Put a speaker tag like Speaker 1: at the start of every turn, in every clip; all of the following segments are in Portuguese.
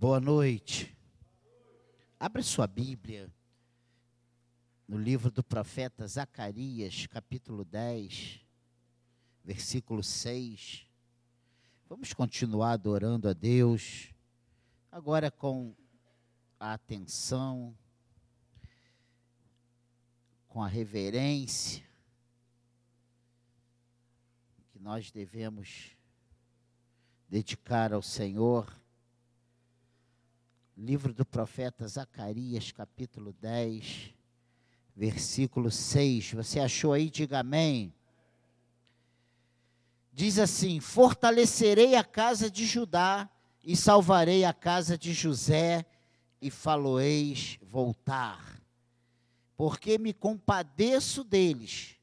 Speaker 1: Boa noite. Abra sua Bíblia no livro do profeta Zacarias, capítulo 10, versículo 6. Vamos continuar adorando a Deus, agora com a atenção, com a reverência que nós devemos dedicar ao Senhor livro do profeta Zacarias, capítulo 10, versículo 6. Você achou aí? Diga amém. Diz assim: Fortalecerei a casa de Judá e salvarei a casa de José, e faloeis voltar. Porque me compadeço deles,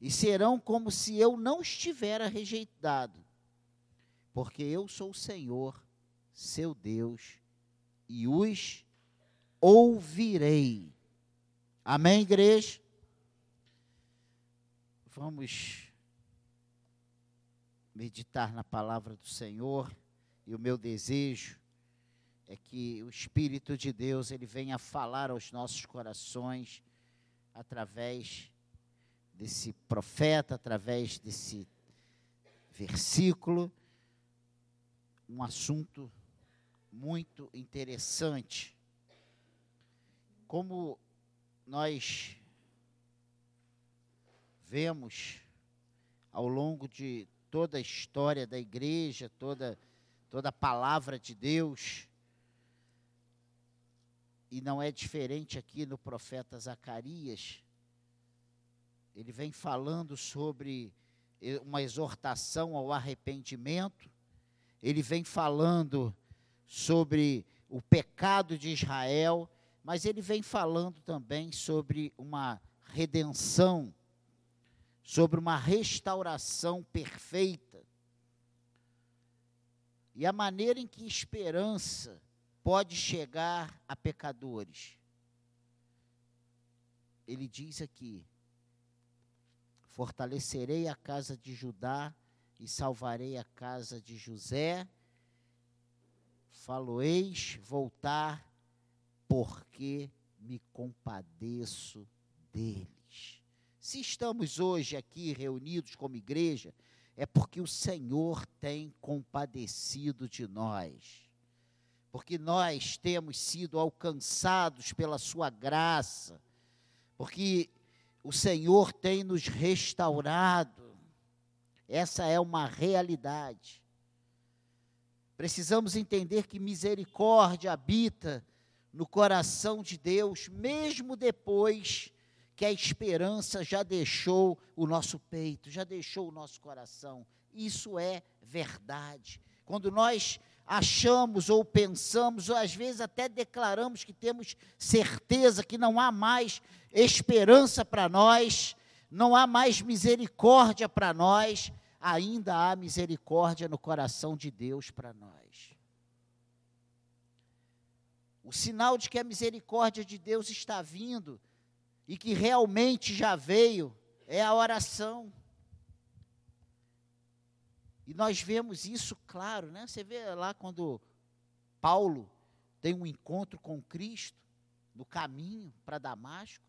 Speaker 1: e serão como se eu não estivera rejeitado. Porque eu sou o Senhor, seu Deus, e os ouvirei. Amém, igreja? Vamos meditar na palavra do Senhor e o meu desejo é que o Espírito de Deus ele venha falar aos nossos corações através desse profeta, através desse versículo, um assunto muito interessante. Como nós vemos ao longo de toda a história da igreja, toda, toda a palavra de Deus, e não é diferente aqui no profeta Zacarias, ele vem falando sobre eh, uma exortação ao arrependimento, ele vem falando sobre o pecado de Israel, mas ele vem falando também sobre uma redenção, sobre uma restauração perfeita. E a maneira em que esperança pode chegar a pecadores. Ele diz aqui: Fortalecerei a casa de Judá e salvarei a casa de José falo-eis voltar, porque me compadeço deles. Se estamos hoje aqui reunidos como igreja, é porque o Senhor tem compadecido de nós. Porque nós temos sido alcançados pela Sua graça. Porque o Senhor tem nos restaurado. Essa é uma realidade. Precisamos entender que misericórdia habita no coração de Deus, mesmo depois que a esperança já deixou o nosso peito, já deixou o nosso coração. Isso é verdade. Quando nós achamos ou pensamos, ou às vezes até declaramos que temos certeza que não há mais esperança para nós, não há mais misericórdia para nós, ainda há misericórdia no coração de Deus para nós. O sinal de que a misericórdia de Deus está vindo e que realmente já veio é a oração. E nós vemos isso claro, né? Você vê lá quando Paulo tem um encontro com Cristo no caminho para Damasco.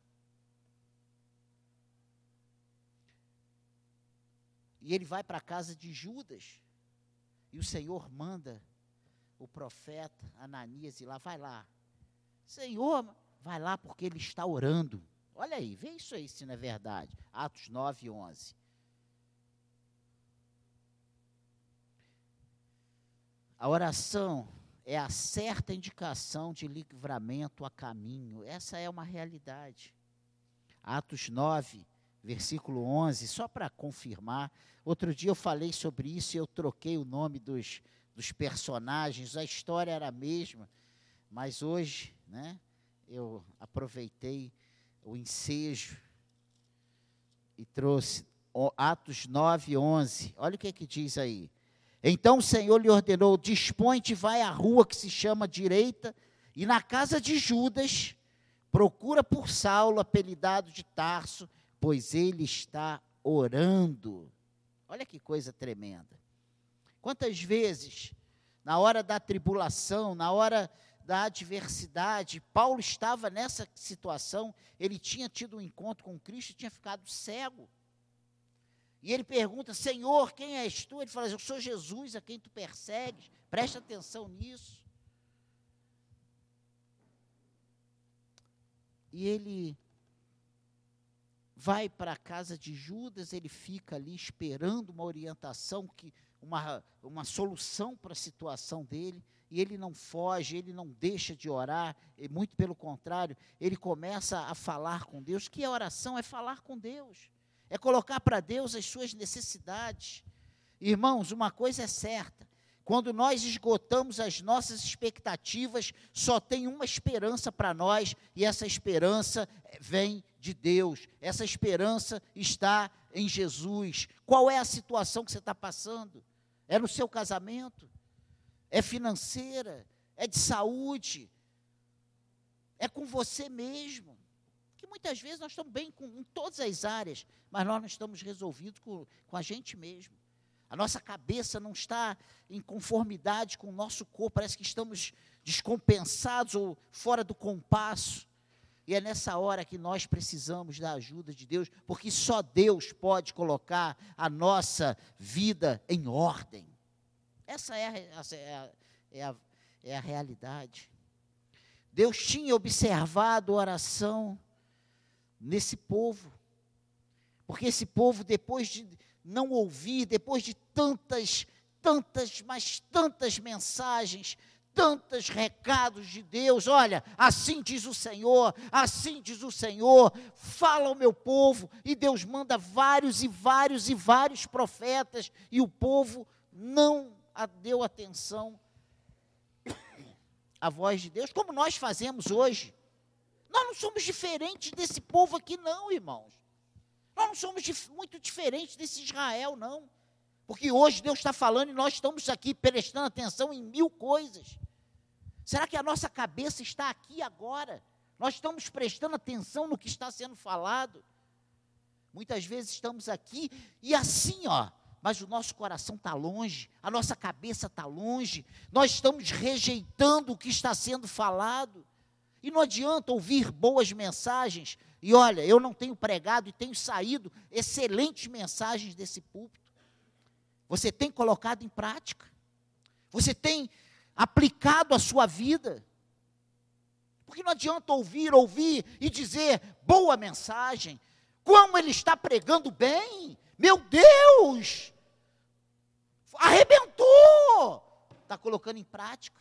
Speaker 1: E ele vai para a casa de Judas. E o Senhor manda o profeta Ananias ir lá, vai lá. Senhor, vai lá porque ele está orando. Olha aí, vê isso aí se não é verdade. Atos 9, 11. A oração é a certa indicação de livramento a caminho. Essa é uma realidade. Atos 9, versículo 11, só para confirmar. Outro dia eu falei sobre isso e eu troquei o nome dos, dos personagens, a história era a mesma, mas hoje, né, eu aproveitei o ensejo e trouxe Atos 9, 11. Olha o que, é que diz aí. Então o Senhor lhe ordenou: dispõe-te, vai à rua que se chama direita, e na casa de Judas, procura por Saulo, apelidado de Tarso, pois ele está orando. Olha que coisa tremenda. Quantas vezes na hora da tribulação, na hora da adversidade. Paulo estava nessa situação, ele tinha tido um encontro com Cristo e tinha ficado cego. E ele pergunta: Senhor, quem és tu? Ele fala: Eu sou Jesus a quem tu persegues. Presta atenção nisso. E ele vai para a casa de Judas, ele fica ali esperando uma orientação, que, uma, uma solução para a situação dele, e ele não foge, ele não deixa de orar, muito pelo contrário, ele começa a falar com Deus. Que oração é falar com Deus, é colocar para Deus as suas necessidades. Irmãos, uma coisa é certa: quando nós esgotamos as nossas expectativas, só tem uma esperança para nós, e essa esperança vem de Deus, essa esperança está em Jesus. Qual é a situação que você está passando? É no seu casamento? É financeira? É de saúde? É com você mesmo? Que muitas vezes nós estamos bem com, em todas as áreas, mas nós não estamos resolvidos com, com a gente mesmo. A nossa cabeça não está em conformidade com o nosso corpo, parece que estamos descompensados ou fora do compasso. E é nessa hora que nós precisamos da ajuda de Deus, porque só Deus pode colocar a nossa vida em ordem. Essa é a, é a, é a, é a realidade. Deus tinha observado a oração nesse povo, porque esse povo, depois de não ouvir, depois de tantas, tantas, mas tantas mensagens, tantos recados de Deus. Olha, assim diz o Senhor, assim diz o Senhor, fala ao meu povo. E Deus manda vários e vários e vários profetas, e o povo não deu atenção à voz de Deus, como nós fazemos hoje. Nós não somos diferentes desse povo aqui, não, irmãos. Nós não somos dif muito diferentes desse Israel, não. Porque hoje Deus está falando e nós estamos aqui prestando atenção em mil coisas. Será que a nossa cabeça está aqui agora? Nós estamos prestando atenção no que está sendo falado? Muitas vezes estamos aqui e assim, ó, mas o nosso coração está longe, a nossa cabeça está longe, nós estamos rejeitando o que está sendo falado. E não adianta ouvir boas mensagens, e olha, eu não tenho pregado e tenho saído excelentes mensagens desse púlpito. Você tem colocado em prática. Você tem aplicado à sua vida. Porque não adianta ouvir, ouvir e dizer boa mensagem. Como ele está pregando bem. Meu Deus! Arrebentou! Está colocando em prática.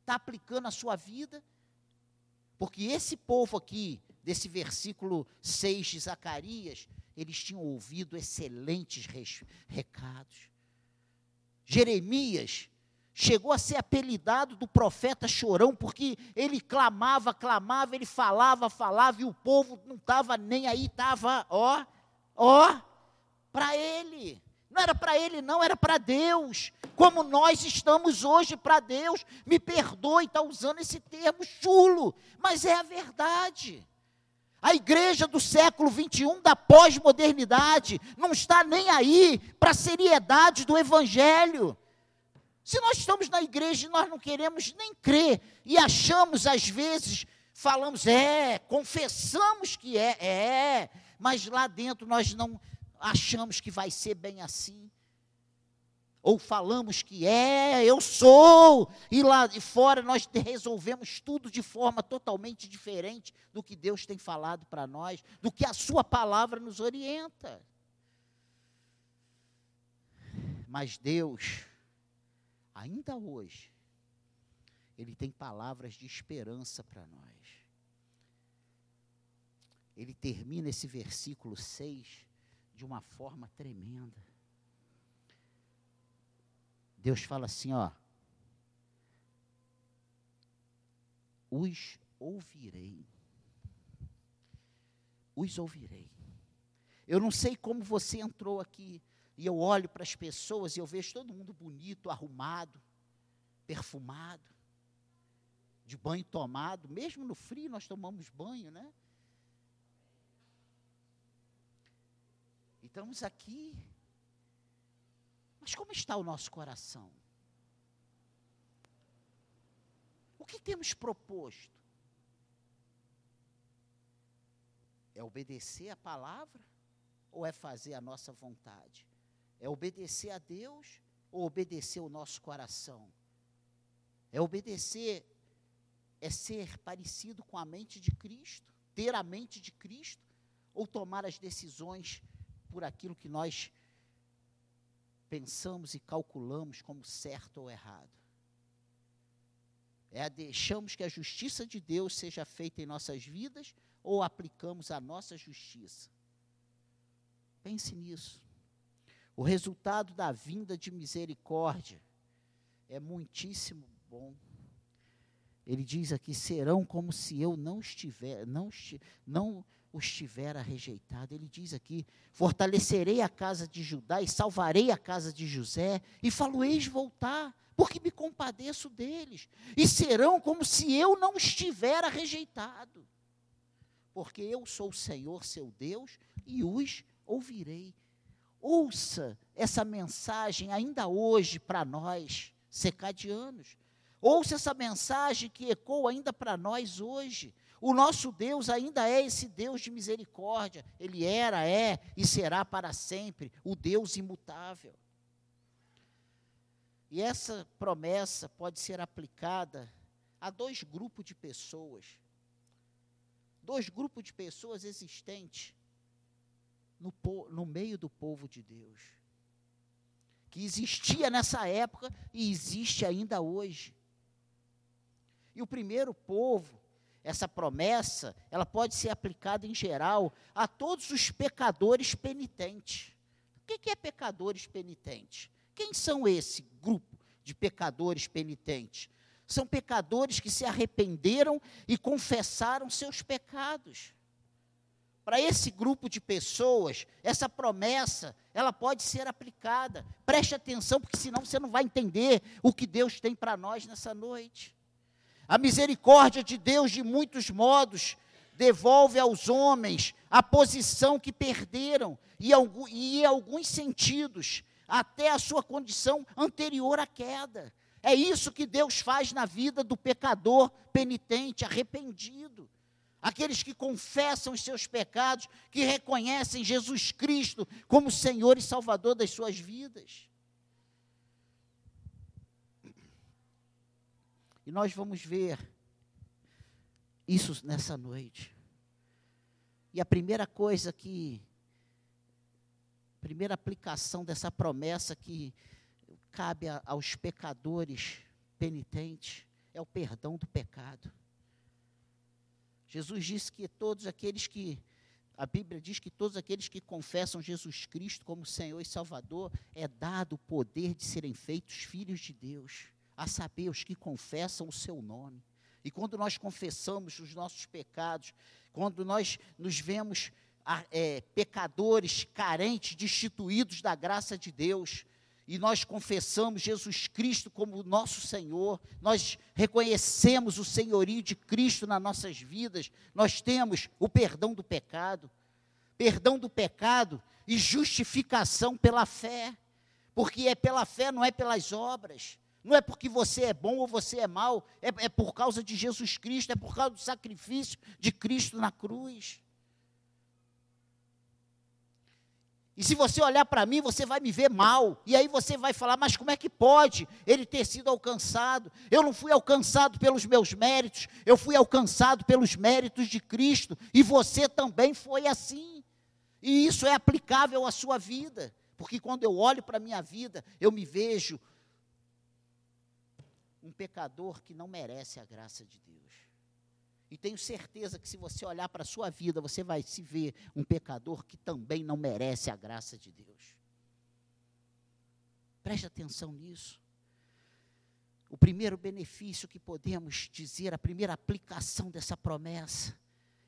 Speaker 1: Está aplicando à sua vida. Porque esse povo aqui, desse versículo 6 de Zacarias, eles tinham ouvido excelentes recados. Jeremias chegou a ser apelidado do profeta chorão, porque ele clamava, clamava, ele falava, falava, e o povo não estava nem aí, estava, ó, ó, para ele. Não era para ele, não, era para Deus. Como nós estamos hoje para Deus. Me perdoe, está usando esse termo chulo, mas é a verdade. A igreja do século 21, da pós-modernidade, não está nem aí para a seriedade do evangelho. Se nós estamos na igreja e nós não queremos nem crer e achamos às vezes, falamos, é, confessamos que é, é, mas lá dentro nós não achamos que vai ser bem assim. Ou falamos que é, eu sou, e lá de fora nós resolvemos tudo de forma totalmente diferente do que Deus tem falado para nós, do que a Sua palavra nos orienta. Mas Deus, ainda hoje, Ele tem palavras de esperança para nós. Ele termina esse versículo 6 de uma forma tremenda. Deus fala assim, ó. Os ouvirei. Os ouvirei. Eu não sei como você entrou aqui e eu olho para as pessoas e eu vejo todo mundo bonito, arrumado, perfumado, de banho tomado, mesmo no frio nós tomamos banho, né? Estamos aqui. Mas como está o nosso coração? O que temos proposto? É obedecer a palavra ou é fazer a nossa vontade? É obedecer a Deus ou obedecer o nosso coração? É obedecer, é ser parecido com a mente de Cristo, ter a mente de Cristo, ou tomar as decisões por aquilo que nós pensamos e calculamos como certo ou errado. É deixamos que a justiça de Deus seja feita em nossas vidas ou aplicamos a nossa justiça? Pense nisso. O resultado da vinda de misericórdia é muitíssimo bom. Ele diz aqui: serão como se eu não estiver, não, não os tivera rejeitado. Ele diz aqui: fortalecerei a casa de Judá e salvarei a casa de José, e falo-eis voltar, porque me compadeço deles, e serão como se eu não estivera rejeitado, porque eu sou o Senhor seu Deus e os ouvirei. Ouça essa mensagem ainda hoje para nós, secadianos. Ouça essa mensagem que ecoa ainda para nós hoje. O nosso Deus ainda é esse Deus de misericórdia. Ele era, é e será para sempre o Deus imutável. E essa promessa pode ser aplicada a dois grupos de pessoas. Dois grupos de pessoas existentes no, no meio do povo de Deus. Que existia nessa época e existe ainda hoje. E o primeiro povo essa promessa, ela pode ser aplicada em geral a todos os pecadores penitentes. O que é pecadores penitentes? Quem são esse grupo de pecadores penitentes? São pecadores que se arrependeram e confessaram seus pecados. Para esse grupo de pessoas, essa promessa, ela pode ser aplicada. Preste atenção, porque senão você não vai entender o que Deus tem para nós nessa noite. A misericórdia de Deus, de muitos modos, devolve aos homens a posição que perderam, e, em alguns sentidos, até a sua condição anterior à queda. É isso que Deus faz na vida do pecador penitente, arrependido. Aqueles que confessam os seus pecados, que reconhecem Jesus Cristo como Senhor e Salvador das suas vidas. E nós vamos ver isso nessa noite. E a primeira coisa que, primeira aplicação dessa promessa que cabe a, aos pecadores penitentes é o perdão do pecado. Jesus disse que todos aqueles que, a Bíblia diz que todos aqueles que confessam Jesus Cristo como Senhor e Salvador, é dado o poder de serem feitos filhos de Deus a saber, os que confessam o seu nome. E quando nós confessamos os nossos pecados, quando nós nos vemos é, pecadores, carentes, destituídos da graça de Deus, e nós confessamos Jesus Cristo como nosso Senhor, nós reconhecemos o senhorio de Cristo nas nossas vidas, nós temos o perdão do pecado, perdão do pecado e justificação pela fé, porque é pela fé, não é pelas obras. Não é porque você é bom ou você é mau, é, é por causa de Jesus Cristo, é por causa do sacrifício de Cristo na cruz. E se você olhar para mim, você vai me ver mal. E aí você vai falar: mas como é que pode ele ter sido alcançado? Eu não fui alcançado pelos meus méritos, eu fui alcançado pelos méritos de Cristo. E você também foi assim. E isso é aplicável à sua vida. Porque quando eu olho para a minha vida, eu me vejo um pecador que não merece a graça de Deus. E tenho certeza que se você olhar para a sua vida, você vai se ver um pecador que também não merece a graça de Deus. Preste atenção nisso. O primeiro benefício que podemos dizer, a primeira aplicação dessa promessa,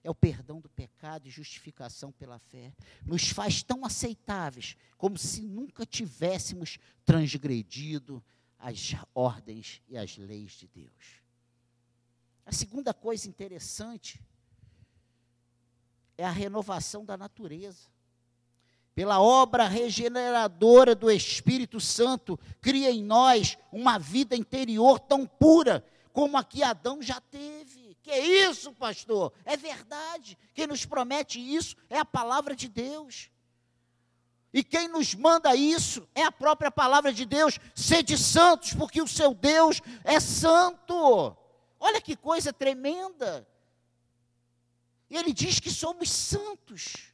Speaker 1: é o perdão do pecado e justificação pela fé. Nos faz tão aceitáveis como se nunca tivéssemos transgredido, as ordens e as leis de Deus. A segunda coisa interessante é a renovação da natureza. Pela obra regeneradora do Espírito Santo, cria em nós uma vida interior tão pura como a que Adão já teve. Que é isso, pastor? É verdade. Quem nos promete isso é a palavra de Deus. E quem nos manda isso é a própria palavra de Deus. Sede santos, porque o seu Deus é santo. Olha que coisa tremenda. E ele diz que somos santos.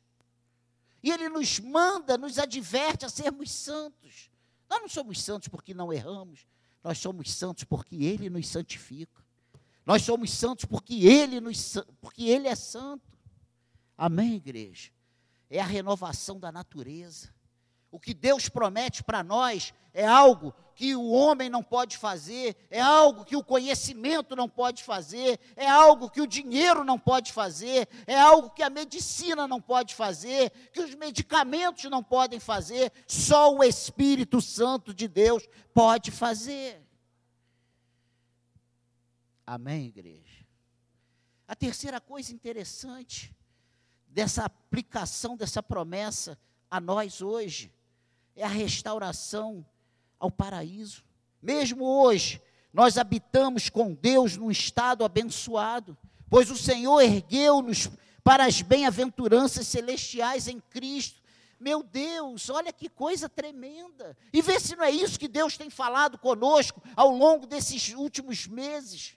Speaker 1: E ele nos manda, nos adverte a sermos santos. Nós não somos santos porque não erramos. Nós somos santos porque ele nos santifica. Nós somos santos porque ele nos porque ele é santo. Amém, igreja é a renovação da natureza. O que Deus promete para nós é algo que o homem não pode fazer, é algo que o conhecimento não pode fazer, é algo que o dinheiro não pode fazer, é algo que a medicina não pode fazer, que os medicamentos não podem fazer, só o Espírito Santo de Deus pode fazer. Amém, igreja? A terceira coisa interessante dessa aplicação dessa promessa a nós hoje é a restauração ao paraíso. Mesmo hoje, nós habitamos com Deus num estado abençoado, pois o Senhor ergueu-nos para as bem-aventuranças celestiais em Cristo. Meu Deus, olha que coisa tremenda. E vê se não é isso que Deus tem falado conosco ao longo desses últimos meses.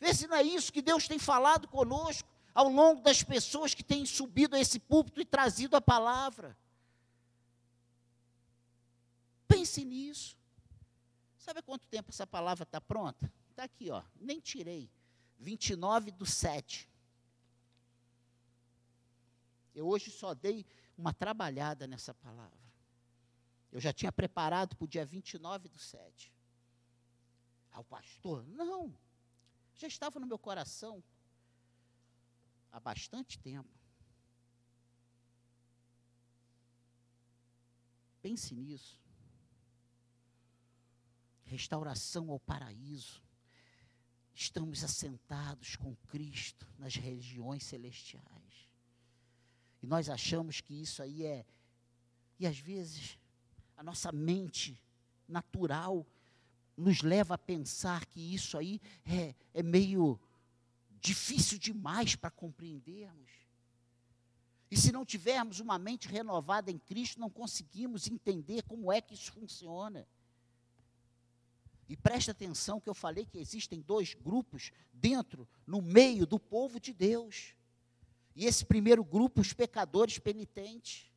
Speaker 1: Vê se não é isso que Deus tem falado conosco ao longo das pessoas que têm subido a esse púlpito e trazido a palavra. Pense nisso. Sabe há quanto tempo essa palavra está pronta? Está aqui, ó. Nem tirei. 29 do 7. Eu hoje só dei uma trabalhada nessa palavra. Eu já tinha preparado para o dia 29 do 7. Ao pastor? Não. Já estava no meu coração há bastante tempo. Pense nisso. Restauração ao paraíso. Estamos assentados com Cristo nas regiões celestiais. E nós achamos que isso aí é. E às vezes a nossa mente natural nos leva a pensar que isso aí é, é meio difícil demais para compreendermos. E se não tivermos uma mente renovada em Cristo, não conseguimos entender como é que isso funciona. E preste atenção que eu falei que existem dois grupos dentro, no meio do povo de Deus. E esse primeiro grupo, os pecadores penitentes.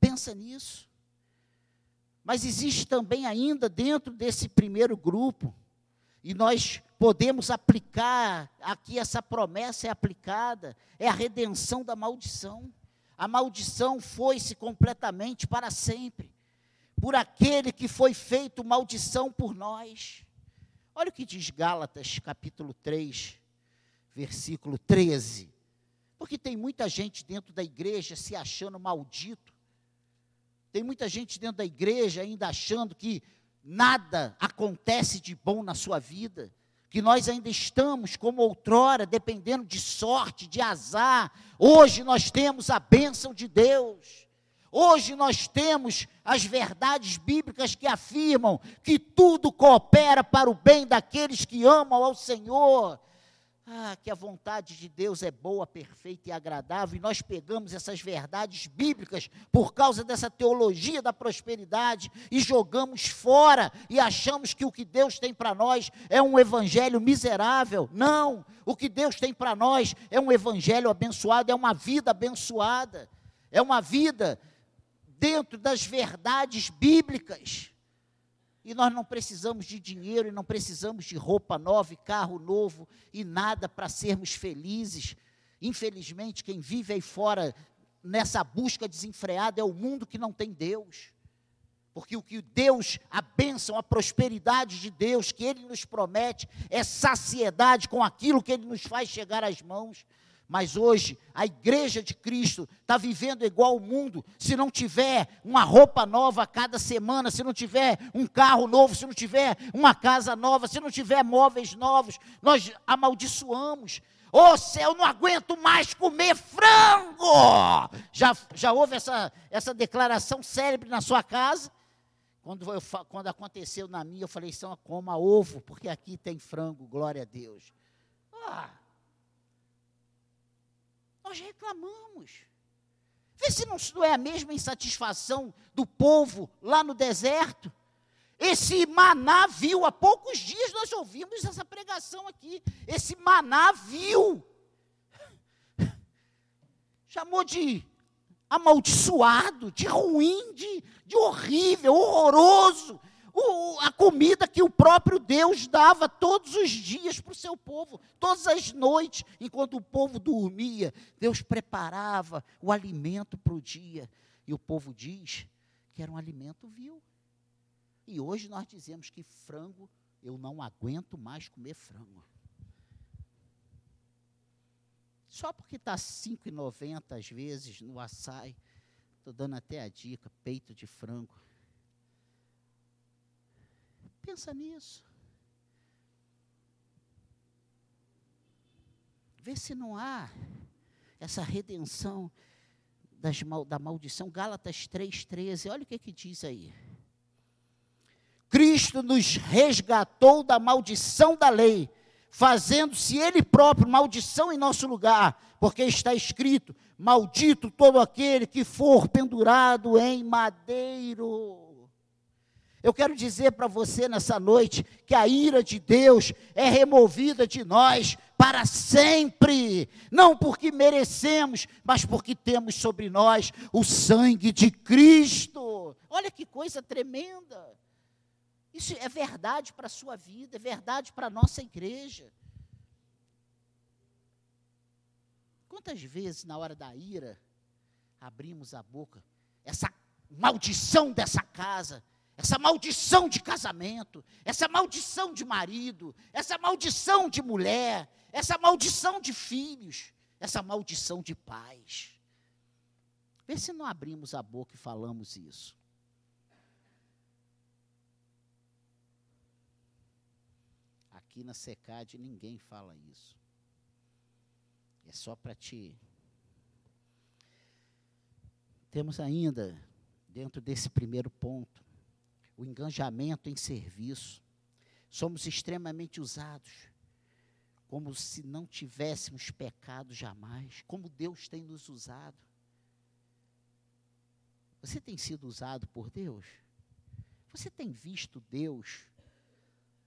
Speaker 1: Pensa nisso. Mas existe também ainda dentro desse primeiro grupo, e nós podemos aplicar, aqui essa promessa é aplicada, é a redenção da maldição. A maldição foi-se completamente para sempre, por aquele que foi feito maldição por nós. Olha o que diz Gálatas, capítulo 3, versículo 13. Porque tem muita gente dentro da igreja se achando maldito. Tem muita gente dentro da igreja ainda achando que nada acontece de bom na sua vida que nós ainda estamos como outrora, dependendo de sorte, de azar. Hoje nós temos a bênção de Deus. Hoje nós temos as verdades bíblicas que afirmam que tudo coopera para o bem daqueles que amam ao Senhor. Ah, que a vontade de Deus é boa, perfeita e agradável, e nós pegamos essas verdades bíblicas por causa dessa teologia da prosperidade e jogamos fora e achamos que o que Deus tem para nós é um evangelho miserável. Não, o que Deus tem para nós é um evangelho abençoado, é uma vida abençoada, é uma vida dentro das verdades bíblicas. E nós não precisamos de dinheiro, e não precisamos de roupa nova, e carro novo, e nada para sermos felizes. Infelizmente, quem vive aí fora nessa busca desenfreada é o mundo que não tem Deus. Porque o que Deus, a bênção, a prosperidade de Deus que Ele nos promete é saciedade com aquilo que Ele nos faz chegar às mãos. Mas hoje a igreja de Cristo está vivendo igual o mundo. Se não tiver uma roupa nova a cada semana, se não tiver um carro novo, se não tiver uma casa nova, se não tiver móveis novos, nós amaldiçoamos. Ô oh, céu, não aguento mais comer frango! Já, já houve essa, essa declaração célebre na sua casa? Quando, eu, quando aconteceu na minha, eu falei, são coma ovo, porque aqui tem frango, glória a Deus. Ah, nós reclamamos. Vê se não, não é a mesma insatisfação do povo lá no deserto. Esse maná viu, há poucos dias nós ouvimos essa pregação aqui. Esse maná viu. Chamou de amaldiçoado, de ruim, de, de horrível, horroroso. O, a comida que o próprio Deus dava todos os dias para o seu povo, todas as noites, enquanto o povo dormia, Deus preparava o alimento para o dia. E o povo diz que era um alimento vil. E hoje nós dizemos que frango, eu não aguento mais comer frango. Só porque está R$ 5,90 às vezes no açaí, estou dando até a dica, peito de frango. Pensa nisso. Vê se não há essa redenção das, da maldição. Gálatas 3,13, olha o que, que diz aí. Cristo nos resgatou da maldição da lei, fazendo-se Ele próprio maldição em nosso lugar, porque está escrito: Maldito todo aquele que for pendurado em madeiro. Eu quero dizer para você nessa noite que a ira de Deus é removida de nós para sempre, não porque merecemos, mas porque temos sobre nós o sangue de Cristo. Olha que coisa tremenda. Isso é verdade para a sua vida, é verdade para a nossa igreja. Quantas vezes, na hora da ira, abrimos a boca, essa maldição dessa casa, essa maldição de casamento, essa maldição de marido, essa maldição de mulher, essa maldição de filhos, essa maldição de pais. Vê se não abrimos a boca e falamos isso. Aqui na SECAD ninguém fala isso. É só para te. Temos ainda, dentro desse primeiro ponto, o engajamento em serviço. Somos extremamente usados, como se não tivéssemos pecado jamais, como Deus tem nos usado. Você tem sido usado por Deus? Você tem visto Deus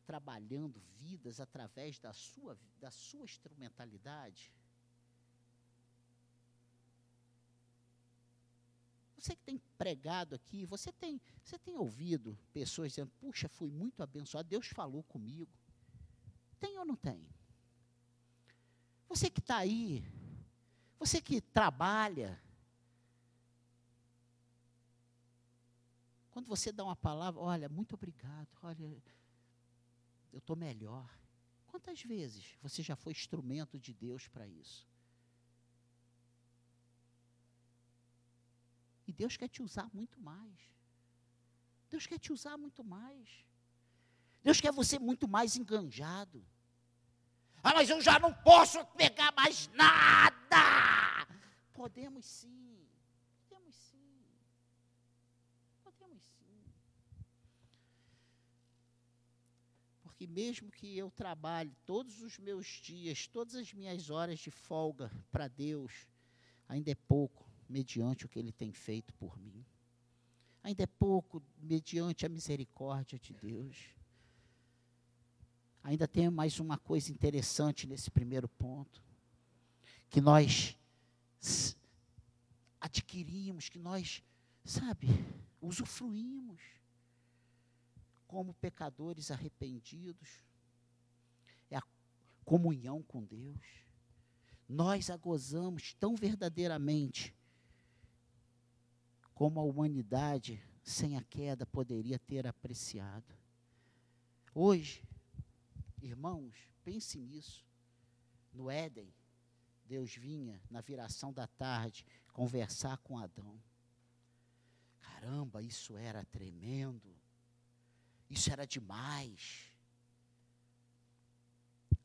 Speaker 1: trabalhando vidas através da sua, da sua instrumentalidade? Você que tem pregado aqui, você tem, você tem ouvido pessoas dizendo: Puxa, fui muito abençoado, Deus falou comigo. Tem ou não tem? Você que está aí, você que trabalha, quando você dá uma palavra, olha, muito obrigado, olha, eu estou melhor. Quantas vezes você já foi instrumento de Deus para isso? E Deus quer te usar muito mais. Deus quer te usar muito mais. Deus quer você muito mais enganjado. Ah, mas eu já não posso pegar mais nada. Podemos sim. que mesmo que eu trabalhe todos os meus dias, todas as minhas horas de folga para Deus, ainda é pouco mediante o que Ele tem feito por mim. Ainda é pouco mediante a misericórdia de Deus. Ainda tem mais uma coisa interessante nesse primeiro ponto, que nós adquirimos, que nós, sabe, usufruímos como pecadores arrependidos, é a comunhão com Deus. Nós a gozamos tão verdadeiramente como a humanidade sem a queda poderia ter apreciado. Hoje, irmãos, pense nisso. No Éden, Deus vinha na viração da tarde conversar com Adão. Caramba, isso era tremendo. Isso era demais.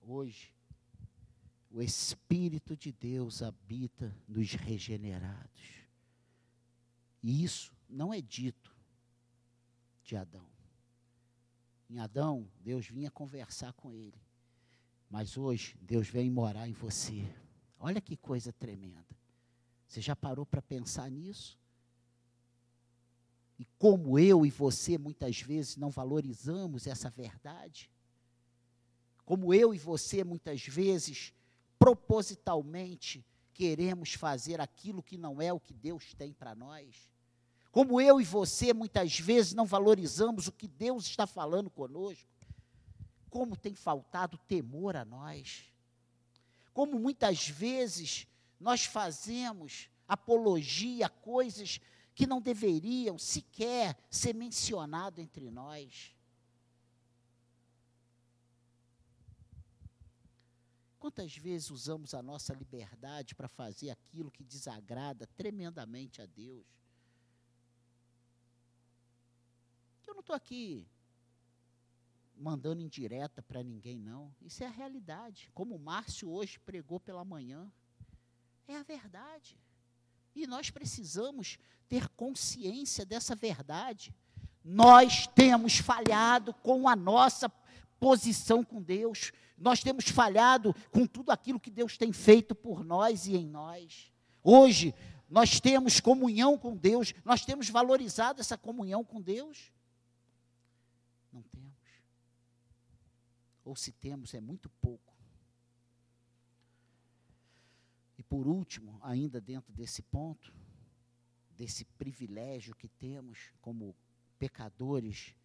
Speaker 1: Hoje, o Espírito de Deus habita nos regenerados. E isso não é dito de Adão. Em Adão, Deus vinha conversar com ele. Mas hoje, Deus vem morar em você. Olha que coisa tremenda. Você já parou para pensar nisso? E como eu e você muitas vezes não valorizamos essa verdade? Como eu e você muitas vezes propositalmente queremos fazer aquilo que não é o que Deus tem para nós? Como eu e você muitas vezes não valorizamos o que Deus está falando conosco? Como tem faltado temor a nós? Como muitas vezes nós fazemos apologia a coisas que não deveriam sequer ser mencionado entre nós. Quantas vezes usamos a nossa liberdade para fazer aquilo que desagrada tremendamente a Deus? Eu não estou aqui mandando indireta para ninguém, não. Isso é a realidade. Como o Márcio hoje pregou pela manhã. É a verdade. E nós precisamos ter consciência dessa verdade. Nós temos falhado com a nossa posição com Deus. Nós temos falhado com tudo aquilo que Deus tem feito por nós e em nós. Hoje, nós temos comunhão com Deus, nós temos valorizado essa comunhão com Deus. Não temos. Ou se temos, é muito pouco. por último, ainda dentro desse ponto, desse privilégio que temos como pecadores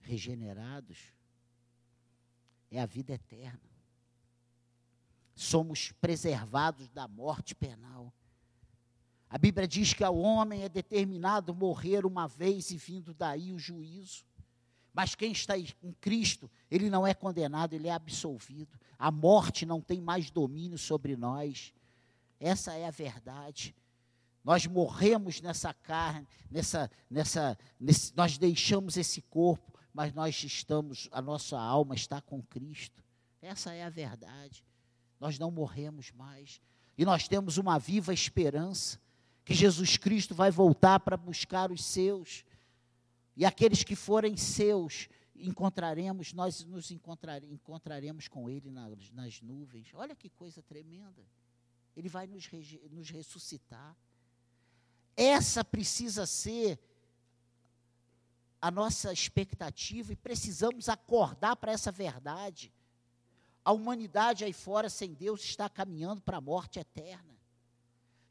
Speaker 1: regenerados, é a vida eterna. Somos preservados da morte penal. A Bíblia diz que ao homem é determinado morrer uma vez e vindo daí o juízo. Mas quem está em Cristo, ele não é condenado, ele é absolvido. A morte não tem mais domínio sobre nós. Essa é a verdade. Nós morremos nessa carne, nessa, nessa, nesse, nós deixamos esse corpo, mas nós estamos, a nossa alma está com Cristo. Essa é a verdade. Nós não morremos mais. E nós temos uma viva esperança que Jesus Cristo vai voltar para buscar os seus. E aqueles que forem seus, encontraremos, nós nos encontrar, encontraremos com Ele nas, nas, nuvens. Olha que coisa tremenda. Ele vai nos, nos ressuscitar. Essa precisa ser a nossa expectativa e precisamos acordar para essa verdade. A humanidade aí fora sem Deus está caminhando para a morte eterna.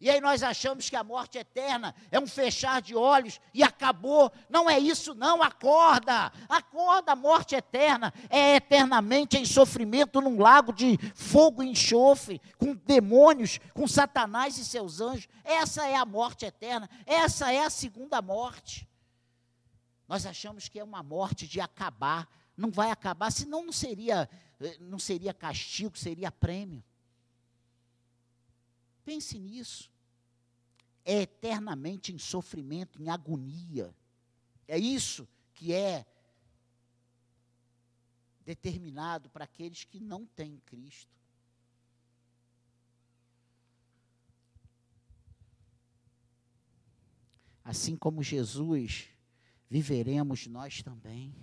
Speaker 1: E aí nós achamos que a morte eterna é um fechar de olhos e acabou. Não é isso, não. Acorda, acorda. A morte eterna é eternamente em sofrimento num lago de fogo e enxofre, com demônios, com Satanás e seus anjos. Essa é a morte eterna. Essa é a segunda morte. Nós achamos que é uma morte de acabar. Não vai acabar, senão não seria, eh, não seria castigo, seria prêmio. Pense nisso. É eternamente em sofrimento, em agonia. É isso que é determinado para aqueles que não têm Cristo. Assim como Jesus, viveremos nós também.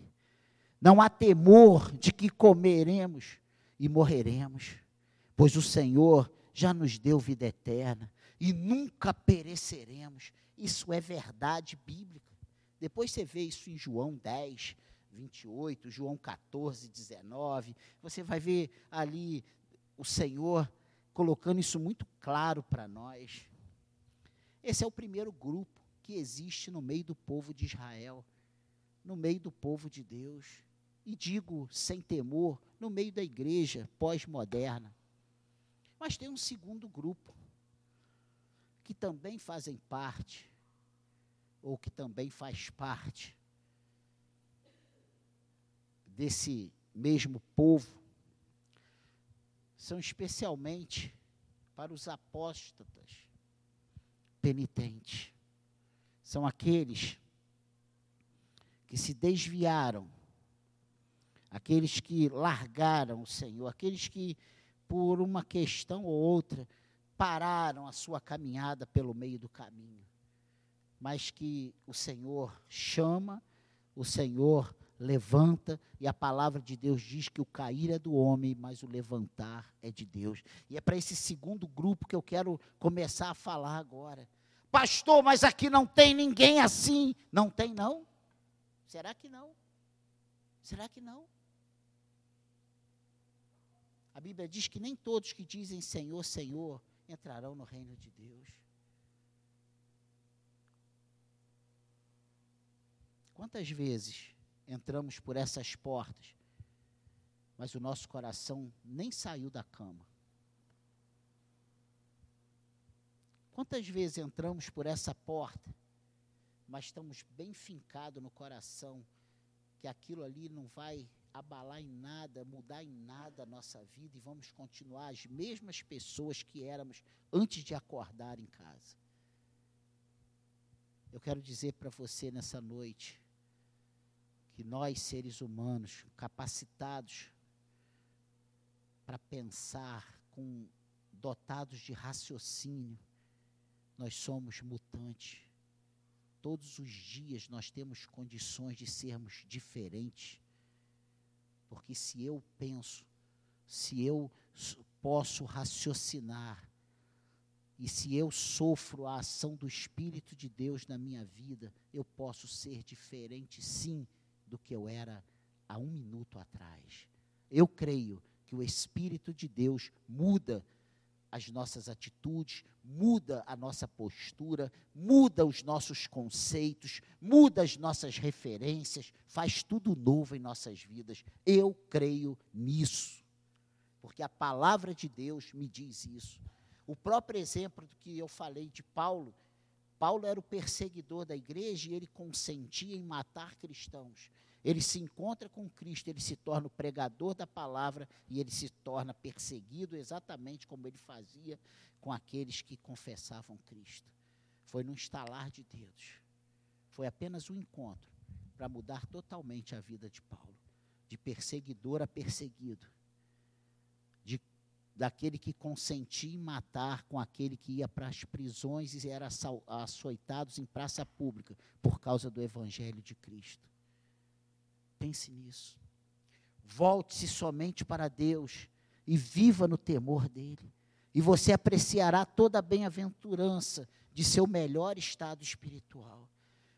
Speaker 1: Não há temor de que comeremos e morreremos, pois o Senhor já nos deu vida eterna e nunca pereceremos. Isso é verdade bíblica. Depois você vê isso em João 10, 28, João 14, 19. Você vai ver ali o Senhor colocando isso muito claro para nós. Esse é o primeiro grupo que existe no meio do povo de Israel, no meio do povo de Deus. E digo sem temor, no meio da igreja pós-moderna. Mas tem um segundo grupo, que também fazem parte, ou que também faz parte desse mesmo povo, são especialmente para os apóstatas penitentes. São aqueles que se desviaram, aqueles que largaram o Senhor, aqueles que por uma questão ou outra, pararam a sua caminhada pelo meio do caminho. Mas que o Senhor chama o Senhor levanta, e a palavra de Deus diz que o cair é do homem, mas o levantar é de Deus. E é para esse segundo grupo que eu quero começar a falar agora. Pastor, mas aqui não tem ninguém assim. Não tem, não? Será que não? Será que não? A Bíblia diz que nem todos que dizem Senhor, Senhor entrarão no reino de Deus. Quantas vezes entramos por essas portas, mas o nosso coração nem saiu da cama? Quantas vezes entramos por essa porta, mas estamos bem fincados no coração que aquilo ali não vai abalar em nada, mudar em nada a nossa vida e vamos continuar as mesmas pessoas que éramos antes de acordar em casa. Eu quero dizer para você nessa noite que nós, seres humanos, capacitados para pensar, com dotados de raciocínio, nós somos mutantes. Todos os dias nós temos condições de sermos diferentes. Porque se eu penso, se eu posso raciocinar, e se eu sofro a ação do Espírito de Deus na minha vida, eu posso ser diferente, sim, do que eu era há um minuto atrás. Eu creio que o Espírito de Deus muda as nossas atitudes, muda a nossa postura, muda os nossos conceitos, muda as nossas referências, faz tudo novo em nossas vidas. Eu creio nisso, porque a palavra de Deus me diz isso. O próprio exemplo do que eu falei de Paulo, Paulo era o perseguidor da igreja e ele consentia em matar cristãos ele se encontra com Cristo, ele se torna o pregador da palavra e ele se torna perseguido exatamente como ele fazia com aqueles que confessavam Cristo. Foi no estalar de dedos. Foi apenas um encontro para mudar totalmente a vida de Paulo, de perseguidor a perseguido, de daquele que consentia em matar com aquele que ia para as prisões e era açoitados em praça pública por causa do evangelho de Cristo. Pense nisso. Volte-se somente para Deus e viva no temor dEle. E você apreciará toda a bem-aventurança de seu melhor estado espiritual.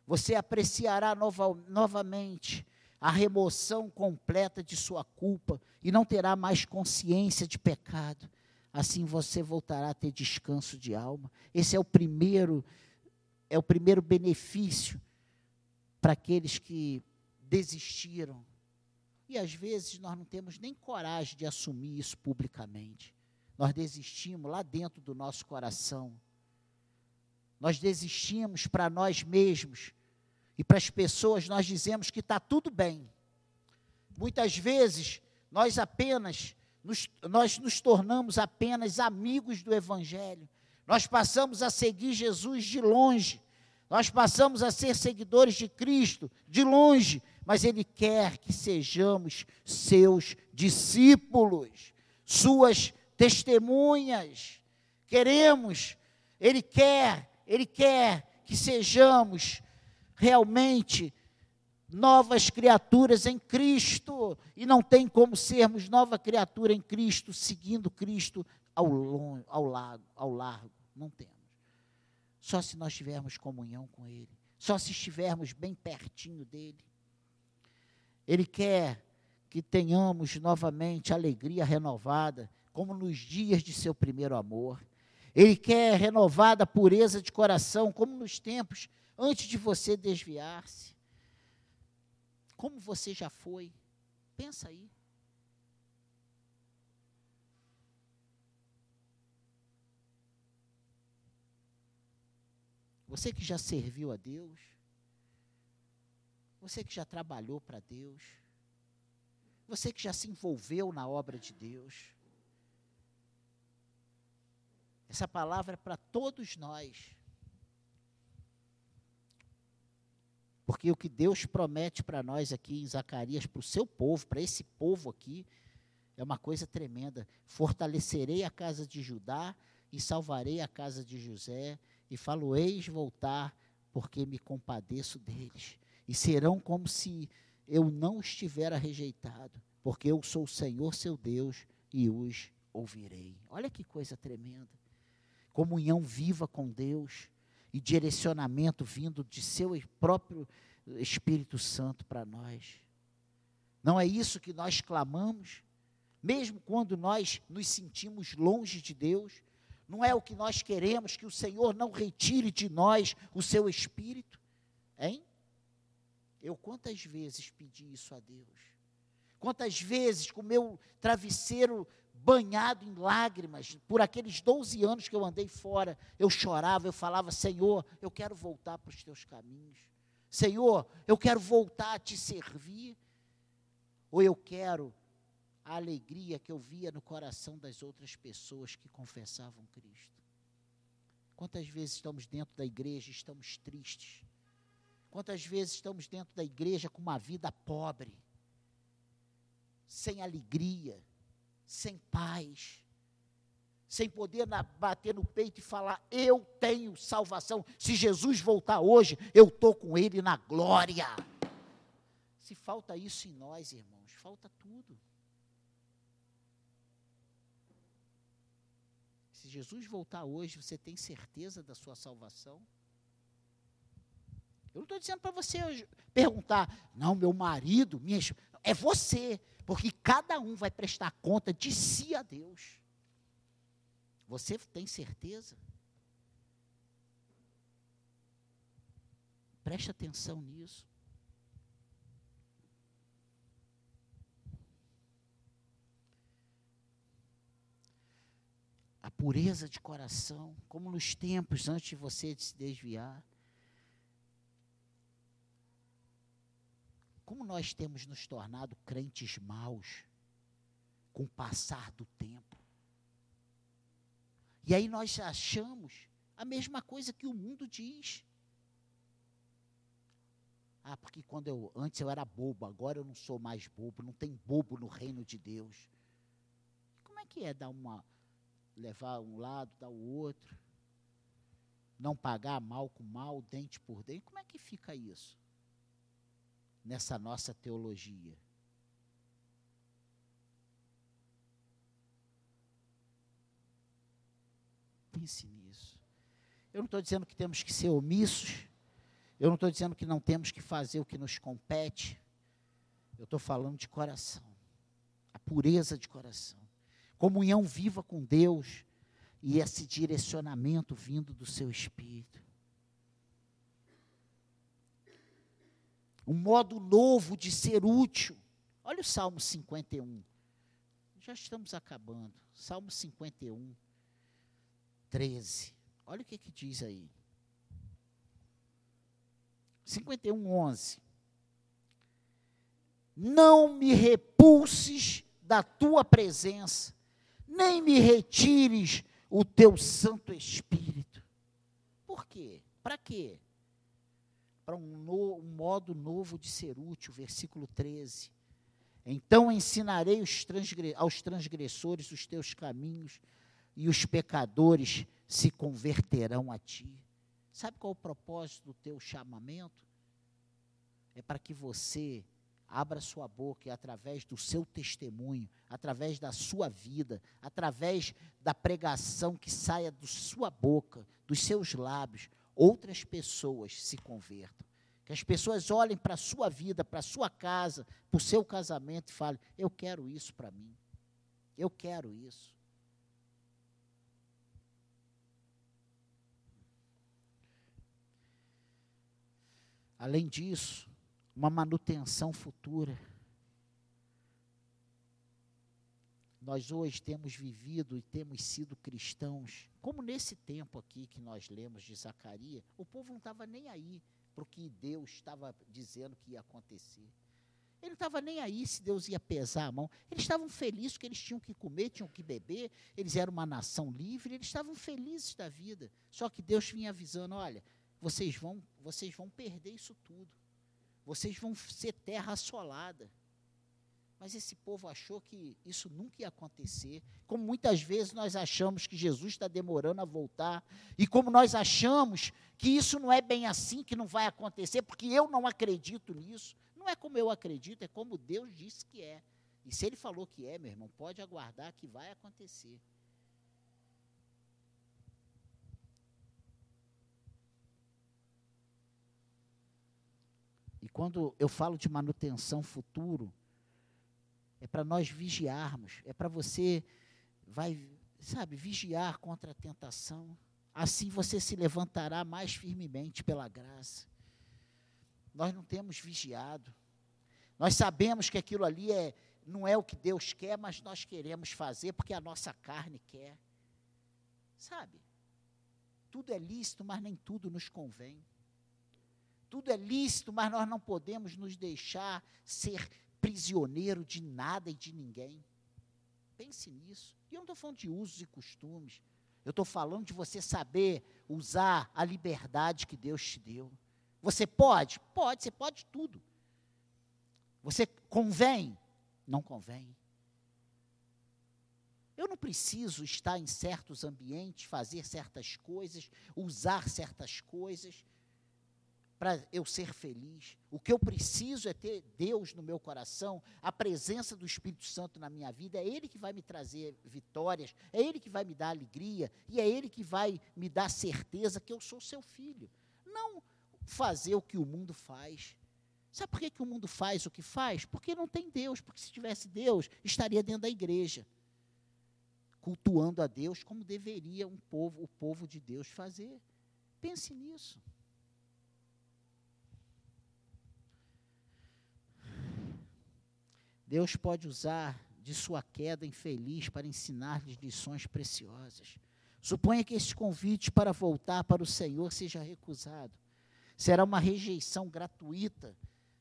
Speaker 1: Você apreciará nova, novamente a remoção completa de sua culpa e não terá mais consciência de pecado. Assim você voltará a ter descanso de alma. Esse é o primeiro é o primeiro benefício para aqueles que desistiram. E às vezes nós não temos nem coragem de assumir isso publicamente. Nós desistimos lá dentro do nosso coração. Nós desistimos para nós mesmos. E para as pessoas nós dizemos que está tudo bem. Muitas vezes nós apenas nos, nós nos tornamos apenas amigos do Evangelho. Nós passamos a seguir Jesus de longe. Nós passamos a ser seguidores de Cristo de longe, mas Ele quer que sejamos seus discípulos, suas testemunhas. Queremos, Ele quer, Ele quer que sejamos realmente novas criaturas em Cristo. E não tem como sermos nova criatura em Cristo, seguindo Cristo ao, longo, ao, lago, ao largo. Não temos. Só se nós tivermos comunhão com Ele. Só se estivermos bem pertinho dEle. Ele quer que tenhamos novamente alegria renovada, como nos dias de seu primeiro amor. Ele quer renovada pureza de coração, como nos tempos antes de você desviar-se. Como você já foi. Pensa aí. Você que já serviu a Deus, você que já trabalhou para Deus. Você que já se envolveu na obra de Deus. Essa palavra é para todos nós. Porque o que Deus promete para nós aqui em Zacarias, para o seu povo, para esse povo aqui, é uma coisa tremenda. Fortalecerei a casa de Judá e salvarei a casa de José, e falo-eis voltar, porque me compadeço deles e serão como se eu não estivera rejeitado, porque eu sou o Senhor seu Deus e os ouvirei. Olha que coisa tremenda. Comunhão viva com Deus e direcionamento vindo de seu próprio Espírito Santo para nós. Não é isso que nós clamamos? Mesmo quando nós nos sentimos longe de Deus, não é o que nós queremos que o Senhor não retire de nós o seu espírito? Hein? Eu quantas vezes pedi isso a Deus? Quantas vezes com o meu travesseiro banhado em lágrimas, por aqueles 12 anos que eu andei fora, eu chorava, eu falava: Senhor, eu quero voltar para os teus caminhos. Senhor, eu quero voltar a te servir. Ou eu quero a alegria que eu via no coração das outras pessoas que confessavam Cristo. Quantas vezes estamos dentro da igreja e estamos tristes? Quantas vezes estamos dentro da igreja com uma vida pobre, sem alegria, sem paz, sem poder na, bater no peito e falar: Eu tenho salvação. Se Jesus voltar hoje, eu estou com Ele na glória. Se falta isso em nós, irmãos, falta tudo. Se Jesus voltar hoje, você tem certeza da sua salvação? Eu não estou dizendo para você perguntar, não, meu marido, minha é você, porque cada um vai prestar conta de si a Deus. Você tem certeza? Preste atenção nisso. A pureza de coração, como nos tempos antes de você se desviar. Como nós temos nos tornado crentes maus com o passar do tempo. E aí nós achamos a mesma coisa que o mundo diz. Ah, porque quando eu antes eu era bobo, agora eu não sou mais bobo, não tem bobo no reino de Deus. Como é que é dar uma levar um lado, dar o outro? Não pagar mal com mal, dente por dente. Como é que fica isso? Nessa nossa teologia. Pense nisso. Eu não estou dizendo que temos que ser omissos. Eu não estou dizendo que não temos que fazer o que nos compete. Eu estou falando de coração. A pureza de coração. Comunhão viva com Deus. E esse direcionamento vindo do seu espírito. Um modo novo de ser útil. Olha o Salmo 51. Já estamos acabando. Salmo 51. 13. Olha o que, que diz aí. 51, 11. Não me repulses da tua presença, nem me retires o teu Santo Espírito. Por quê? Para quê? Para um, no, um, modo novo de ser útil, versículo 13. Então ensinarei aos transgressores os teus caminhos, e os pecadores se converterão a ti. Sabe qual é o propósito do teu chamamento? É para que você abra sua boca e através do seu testemunho, através da sua vida, através da pregação que saia da sua boca, dos seus lábios, outras pessoas se convertam. Que as pessoas olhem para a sua vida, para a sua casa, para o seu casamento e falem: Eu quero isso para mim. Eu quero isso. Além disso, uma manutenção futura. Nós hoje temos vivido e temos sido cristãos, como nesse tempo aqui que nós lemos de Zacarias, o povo não estava nem aí para o que Deus estava dizendo que ia acontecer. Ele não estava nem aí se Deus ia pesar a mão. Eles estavam felizes que eles tinham que comer, tinham que beber, eles eram uma nação livre, eles estavam felizes da vida. Só que Deus vinha avisando: olha, vocês vão, vocês vão perder isso tudo. Vocês vão ser terra assolada. Mas esse povo achou que isso nunca ia acontecer. Como muitas vezes nós achamos que Jesus está demorando a voltar. E como nós achamos que isso não é bem assim, que não vai acontecer, porque eu não acredito nisso. Não é como eu acredito, é como Deus disse que é. E se Ele falou que é, meu irmão, pode aguardar que vai acontecer. E quando eu falo de manutenção futuro, é para nós vigiarmos, é para você vai, sabe, vigiar contra a tentação. Assim você se levantará mais firmemente pela graça. Nós não temos vigiado. Nós sabemos que aquilo ali é não é o que Deus quer, mas nós queremos fazer porque a nossa carne quer. Sabe? Tudo é lícito, mas nem tudo nos convém. Tudo é lícito, mas nós não podemos nos deixar ser prisioneiro de nada e de ninguém. Pense nisso. E eu não estou falando de usos e costumes. Eu estou falando de você saber usar a liberdade que Deus te deu. Você pode? Pode, você pode tudo. Você convém? Não convém. Eu não preciso estar em certos ambientes, fazer certas coisas, usar certas coisas para eu ser feliz. O que eu preciso é ter Deus no meu coração, a presença do Espírito Santo na minha vida. É Ele que vai me trazer vitórias, é Ele que vai me dar alegria, e é Ele que vai me dar certeza que eu sou seu filho. Não fazer o que o mundo faz. Sabe por que, que o mundo faz o que faz? Porque não tem Deus. Porque se tivesse Deus, estaria dentro da igreja, cultuando a Deus como deveria um povo, o povo de Deus fazer. Pense nisso. Deus pode usar de sua queda infeliz para ensinar-lhes lições preciosas. Suponha que esse convite para voltar para o Senhor seja recusado. Será uma rejeição gratuita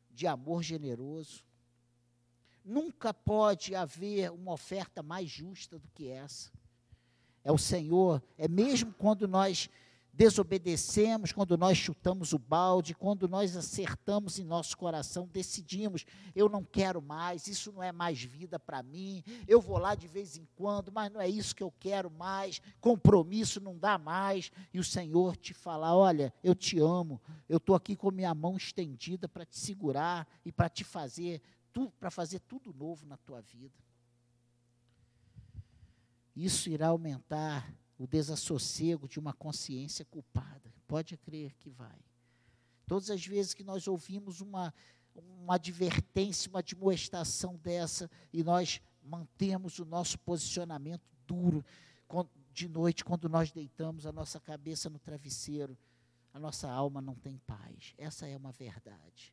Speaker 1: de amor generoso. Nunca pode haver uma oferta mais justa do que essa. É o Senhor, é mesmo quando nós desobedecemos, quando nós chutamos o balde, quando nós acertamos em nosso coração, decidimos, eu não quero mais, isso não é mais vida para mim, eu vou lá de vez em quando, mas não é isso que eu quero mais, compromisso não dá mais, e o Senhor te fala: olha, eu te amo, eu estou aqui com minha mão estendida para te segurar e para te fazer, para fazer tudo novo na tua vida. Isso irá aumentar o desassossego de uma consciência culpada. Pode crer que vai. Todas as vezes que nós ouvimos uma, uma advertência, uma admoestação dessa, e nós mantemos o nosso posicionamento duro de noite, quando nós deitamos a nossa cabeça no travesseiro, a nossa alma não tem paz. Essa é uma verdade.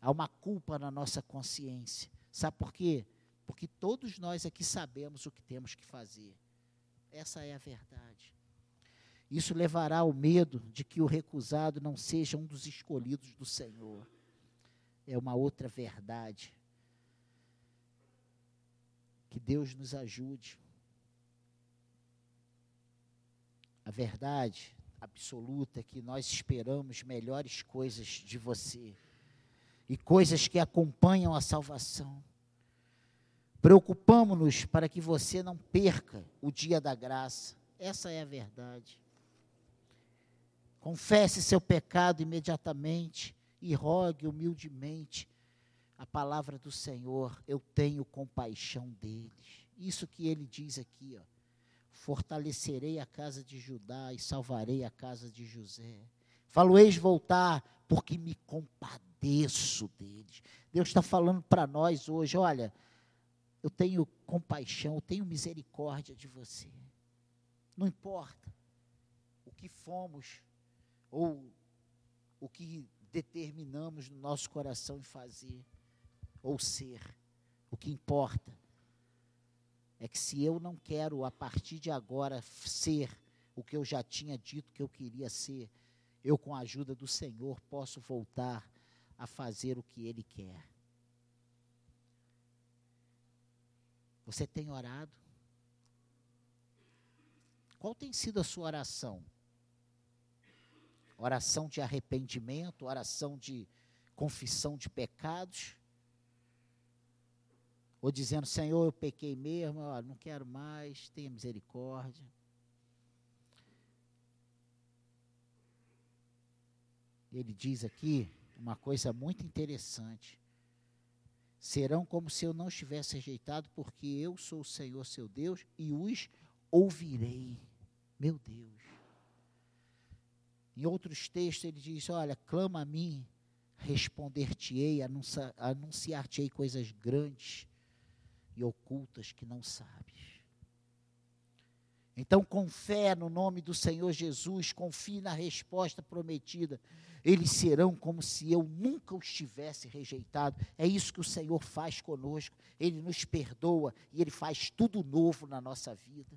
Speaker 1: Há uma culpa na nossa consciência. Sabe por quê? Porque todos nós aqui sabemos o que temos que fazer. Essa é a verdade. Isso levará ao medo de que o recusado não seja um dos escolhidos do Senhor. É uma outra verdade. Que Deus nos ajude. A verdade absoluta é que nós esperamos melhores coisas de você e coisas que acompanham a salvação. Preocupamos-nos para que você não perca o dia da graça. Essa é a verdade. Confesse seu pecado imediatamente e rogue humildemente a palavra do Senhor. Eu tenho compaixão deles. Isso que ele diz aqui, ó. Fortalecerei a casa de Judá e salvarei a casa de José. Falo, eis voltar, porque me compadeço deles. Deus está falando para nós hoje, olha, eu tenho compaixão, eu tenho misericórdia de você. Não importa o que fomos ou o que determinamos no nosso coração em fazer ou ser. O que importa é que se eu não quero a partir de agora ser o que eu já tinha dito que eu queria ser, eu com a ajuda do Senhor posso voltar a fazer o que ele quer. Você tem orado? Qual tem sido a sua oração? Oração de arrependimento, oração de confissão de pecados? ou dizendo: Senhor, eu pequei mesmo, ó, não quero mais, tenha misericórdia. Ele diz aqui uma coisa muito interessante. Serão como se eu não estivesse rejeitado, porque eu sou o Senhor seu Deus e os ouvirei. Meu Deus. Em outros textos ele diz: Olha, clama a mim, responder-te-ei, anunciar-te-ei coisas grandes e ocultas que não sabes. Então, com fé no nome do Senhor Jesus, confie na resposta prometida. Eles serão como se eu nunca os tivesse rejeitado. É isso que o Senhor faz conosco. Ele nos perdoa e Ele faz tudo novo na nossa vida.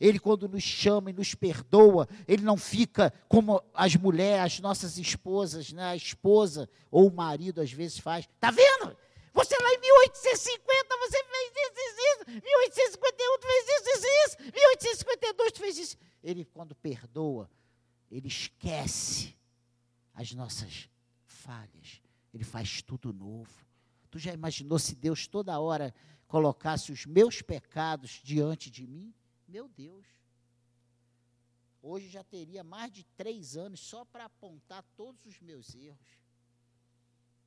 Speaker 1: Ele, quando nos chama e nos perdoa, ele não fica como as mulheres, as nossas esposas, né? a esposa ou o marido às vezes faz. Está vendo? Você lá em 1850, você fez isso, isso, isso. 1851, tu fez isso, isso, isso. 1852, tu fez isso. Ele, quando perdoa, ele esquece as nossas falhas. Ele faz tudo novo. Tu já imaginou se Deus toda hora colocasse os meus pecados diante de mim? Meu Deus. Hoje já teria mais de três anos só para apontar todos os meus erros.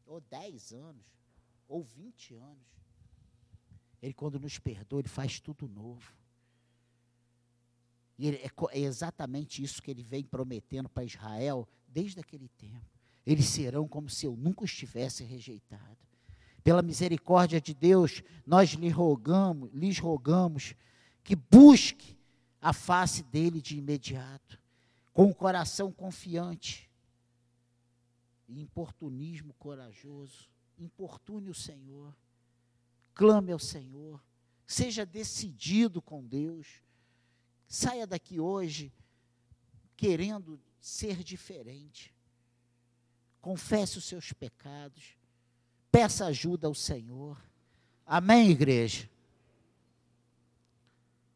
Speaker 1: Ou dez anos ou 20 anos. Ele, quando nos perdoa, ele faz tudo novo. E ele, é, é exatamente isso que ele vem prometendo para Israel desde aquele tempo. Eles serão como se eu nunca estivesse rejeitado. Pela misericórdia de Deus, nós lhe rogamos, lhes rogamos que busque a face dele de imediato, com o coração confiante e importunismo corajoso importune o Senhor, clame ao Senhor, seja decidido com Deus, saia daqui hoje querendo ser diferente. Confesse os seus pecados, peça ajuda ao Senhor. Amém, igreja?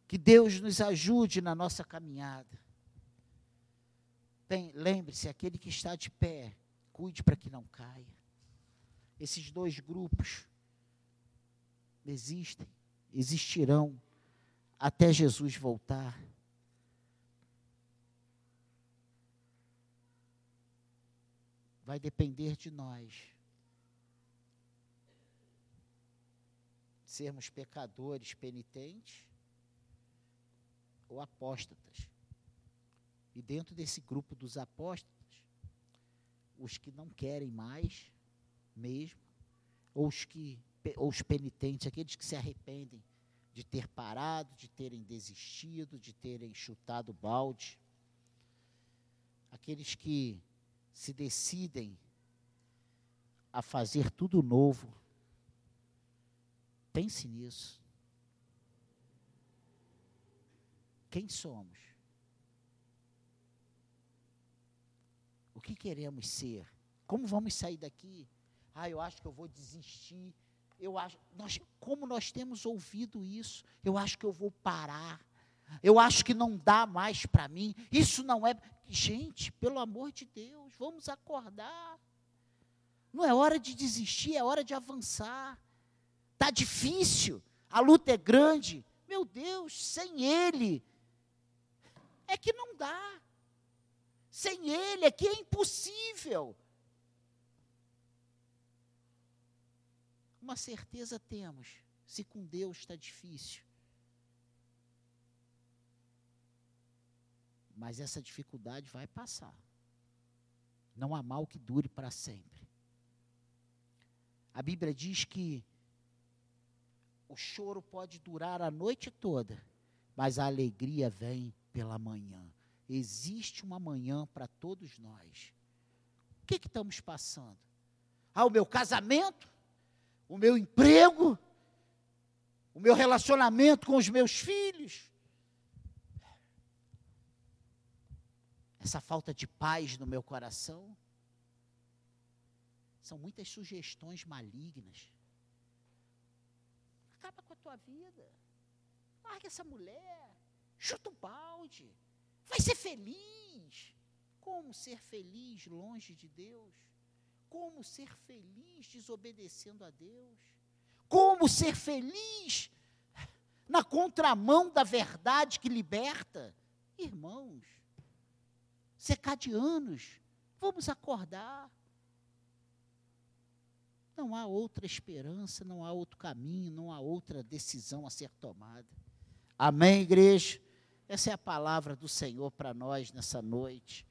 Speaker 1: Que Deus nos ajude na nossa caminhada. Lembre-se, aquele que está de pé, cuide para que não caia. Esses dois grupos existem, existirão até Jesus voltar. Vai depender de nós. Sermos pecadores penitentes ou apóstatas. E dentro desse grupo dos apóstatas, os que não querem mais, mesmo, ou os que ou os penitentes, aqueles que se arrependem de ter parado, de terem desistido, de terem chutado balde, aqueles que se decidem a fazer tudo novo. Pense nisso. Quem somos? O que queremos ser? Como vamos sair daqui? Ah, eu acho que eu vou desistir. Eu acho, nós, como nós temos ouvido isso, eu acho que eu vou parar. Eu acho que não dá mais para mim. Isso não é. Gente, pelo amor de Deus, vamos acordar. Não é hora de desistir, é hora de avançar. Está difícil, a luta é grande. Meu Deus, sem Ele, é que não dá. Sem Ele é que é impossível. Uma certeza temos: se com Deus está difícil. Mas essa dificuldade vai passar. Não há mal que dure para sempre. A Bíblia diz que o choro pode durar a noite toda, mas a alegria vem pela manhã. Existe uma manhã para todos nós. O que, que estamos passando? Ah, o meu casamento o meu emprego, o meu relacionamento com os meus filhos. Essa falta de paz no meu coração. São muitas sugestões malignas. Acaba com a tua vida. Larga essa mulher. Chuta o balde. Vai ser feliz. Como ser feliz longe de Deus? Como ser feliz desobedecendo a Deus? Como ser feliz na contramão da verdade que liberta? Irmãos, secadianos, vamos acordar. Não há outra esperança, não há outro caminho, não há outra decisão a ser tomada. Amém, igreja? Essa é a palavra do Senhor para nós nessa noite.